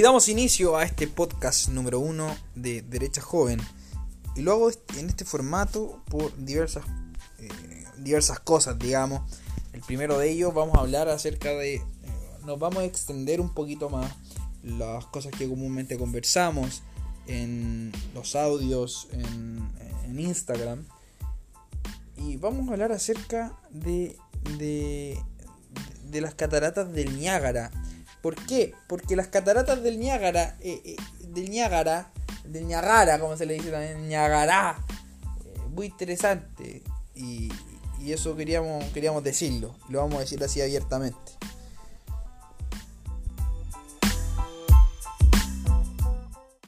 Y damos inicio a este podcast número uno de Derecha Joven. Y lo hago en este formato por diversas, eh, diversas cosas, digamos. El primero de ellos vamos a hablar acerca de... Eh, nos vamos a extender un poquito más las cosas que comúnmente conversamos en los audios, en, Instagram. Y vamos a hablar acerca de, de las cataratas del Niágara ¿Por qué? Porque las cataratas del Niágara, eh, eh, del Niágara, del Niágara, como se le dice también, Niágara, eh, muy interesante. Y, y, eso queríamos, queríamos decirlo, lo vamos a decir así abiertamente.